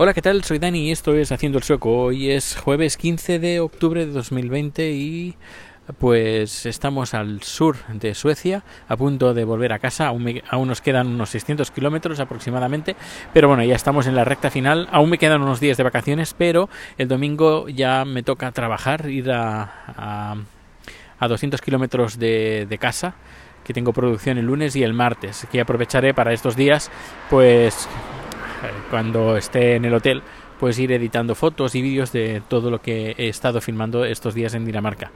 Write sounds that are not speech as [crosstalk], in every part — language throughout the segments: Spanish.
Hola, ¿qué tal? Soy Dani y esto es Haciendo el Sueco. Hoy es jueves 15 de octubre de 2020 y pues estamos al sur de Suecia, a punto de volver a casa. Aún, me, aún nos quedan unos 600 kilómetros aproximadamente, pero bueno, ya estamos en la recta final. Aún me quedan unos días de vacaciones, pero el domingo ya me toca trabajar, ir a, a, a 200 kilómetros de, de casa que tengo producción el lunes y el martes, que aprovecharé para estos días, pues cuando esté en el hotel, pues ir editando fotos y vídeos de todo lo que he estado filmando estos días en Dinamarca.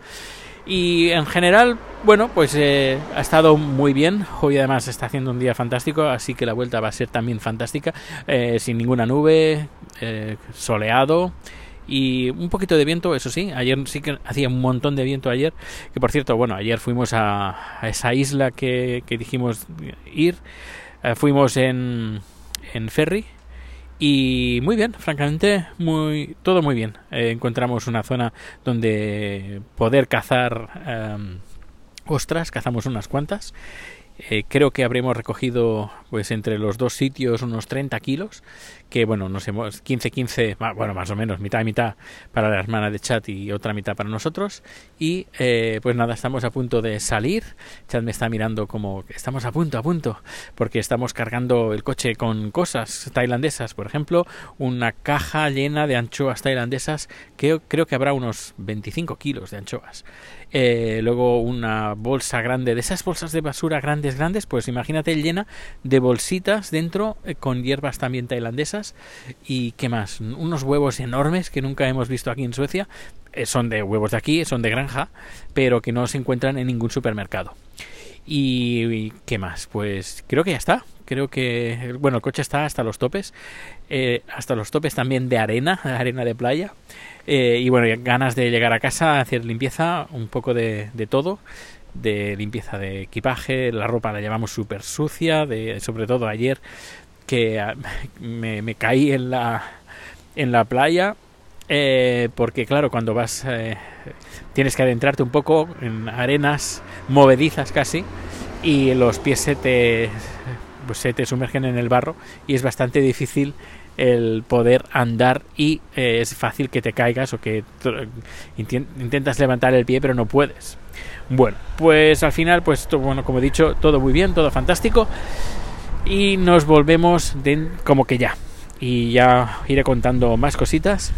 Y en general, bueno, pues eh, ha estado muy bien. Hoy además está haciendo un día fantástico, así que la vuelta va a ser también fantástica, eh, sin ninguna nube, eh, soleado y un poquito de viento, eso sí. Ayer sí que hacía un montón de viento ayer. Que por cierto, bueno, ayer fuimos a, esa isla que, que dijimos ir. Fuimos en, en ferry y muy bien, francamente, muy todo muy bien. Eh, encontramos una zona donde poder cazar eh, ostras, cazamos unas cuantas. Eh, creo que habremos recogido pues entre los dos sitios unos 30 kilos que bueno nos hemos 15 15 bueno más o menos mitad y mitad para la hermana de Chat y otra mitad para nosotros. Y eh, pues nada estamos a punto de salir. Chat me está mirando como estamos a punto a punto porque estamos cargando el coche con cosas tailandesas. Por ejemplo una caja llena de anchoas tailandesas que creo que habrá unos 25 kilos de anchoas. Eh, luego una bolsa grande de esas bolsas de basura grandes grandes pues imagínate llena de bolsitas dentro eh, con hierbas también tailandesas. Y qué más unos huevos enormes que nunca hemos visto aquí en Suecia. Eh, son de huevos de aquí son de granja pero que no se encuentran en ningún supermercado. Y, qué más pues creo que ya está. Creo que bueno el coche está hasta los topes. Eh, hasta los topes también de arena [laughs] arena de playa. Y bueno ganas de llegar a casa hacer limpieza un poco de todo de limpieza de equipaje la ropa la llevamos súper sucia de sobre todo ayer que ah, [laughs] me, caí en la en la playa eh, porque claro cuando vas eh, tienes que adentrarte un poco en arenas movedizas casi y los pies se te pues se te sumergen en el barro y es bastante difícil el poder andar y eh, es fácil que te caigas o que intentas levantar el pie pero no puedes. Bueno, pues al final, pues bueno, como he dicho, todo muy bien, todo fantástico y nos volvemos como que ya. Y ya iré contando más cositas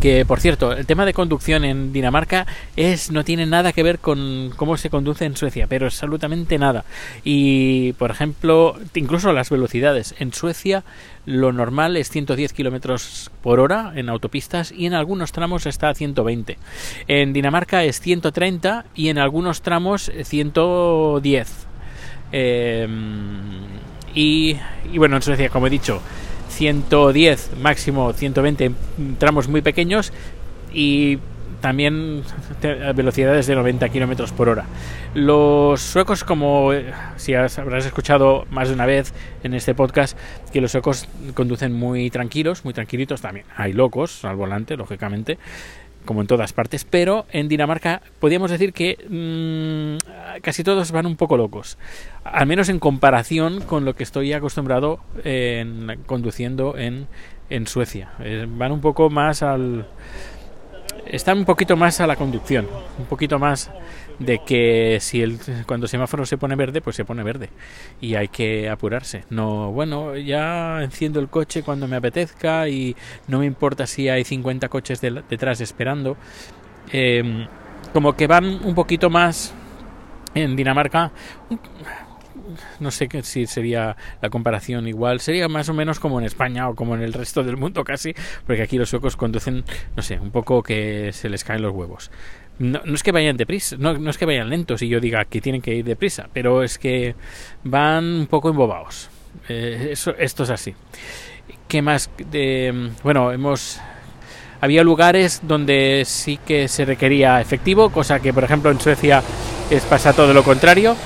que por cierto, el tema de conducción en Dinamarca es no tiene nada que ver con cómo se conduce en Suecia, pero absolutamente nada. Y por ejemplo, incluso las velocidades en Suecia lo normal es 110 kilómetros por hora en autopistas y en algunos tramos está a 120. En Dinamarca es 130 y en algunos tramos 110. Eh, y, y bueno, en Suecia, como he dicho, 110, máximo 120 tramos muy pequeños y también [laughs] velocidades de 90 kilómetros por hora. Los suecos, como eh, si habrás escuchado más de una vez en este podcast, que los suecos conducen muy tranquilos, muy tranquilitos también. Hay locos al volante, lógicamente, como en todas partes, pero en Dinamarca podríamos decir que mmm, casi todos van un poco locos, al menos en comparación con lo que estoy acostumbrado en, conduciendo en, en Suecia. Eh, van un poco más al... Están un poquito más a la conducción, un poquito más de que si el, cuando el semáforo se pone verde, pues se pone verde y hay que apurarse. No, bueno, ya enciendo el coche cuando me apetezca y no me importa si hay 50 coches de, detrás esperando. Eh, como que van un poquito más en Dinamarca. No sé si sería la comparación igual. Sería más o menos como en España o como en el resto del mundo casi, porque aquí los suecos conducen, no sé, un poco que se les caen los huevos no, no, es que vayan deprisa, no, no, es que vayan lentos y yo diga que tienen que ir deprisa, pero es que van un poco embobados. Eh, eso, esto es así. ¿Qué más? De, bueno, hemos. Había lugares donde sí que se requería efectivo, cosa que, por ejemplo, en Suecia es pasa todo lo contrario.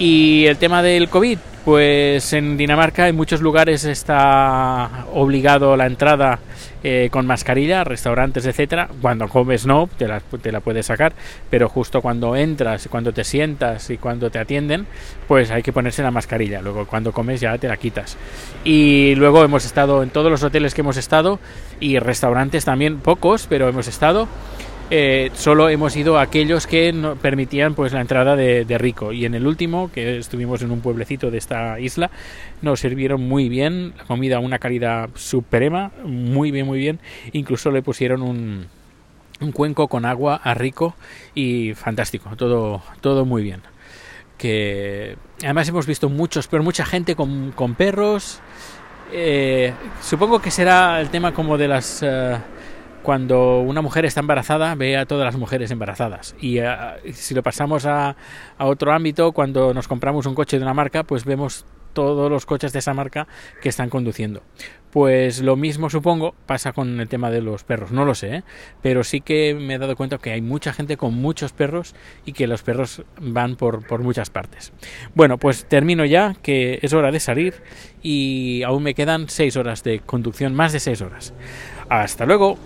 Y el tema del COVID, Pues en Dinamarca en muchos lugares está obligado la entrada eh, con mascarilla, restaurantes, etcétera. Cuando comes no, te la, te la puedes sacar, pero justo cuando entras, cuando te sientas y cuando te atienden, pues hay que ponerse la mascarilla. Luego cuando comes ya te la quitas. Y luego hemos estado en todos los hoteles que hemos estado y restaurantes también, pocos, pero hemos estado. Eh, solo hemos ido a aquellos que no permitían pues la entrada de, rico. Y en el último que estuvimos en un pueblecito de esta isla nos sirvieron muy bien la comida una calidad suprema muy bien muy bien. Incluso le pusieron un, un cuenco con agua a rico y fantástico todo todo muy bien. Que además hemos visto muchos pero mucha gente con, con perros. Eh, supongo que será el tema como de las uh, cuando una mujer está embarazada, ve a todas las mujeres embarazadas. Y uh, si lo pasamos a, otro ámbito, cuando nos compramos un coche de una marca, pues vemos todos los coches de esa marca que están conduciendo. Pues lo mismo supongo pasa con el tema de los perros, no lo sé, ¿eh? pero sí que me he dado cuenta que hay mucha gente con muchos perros y que los perros van por, por muchas partes. Bueno, pues termino ya, que es hora de salir y aún me quedan seis horas de conducción, más de seis horas. Hasta luego.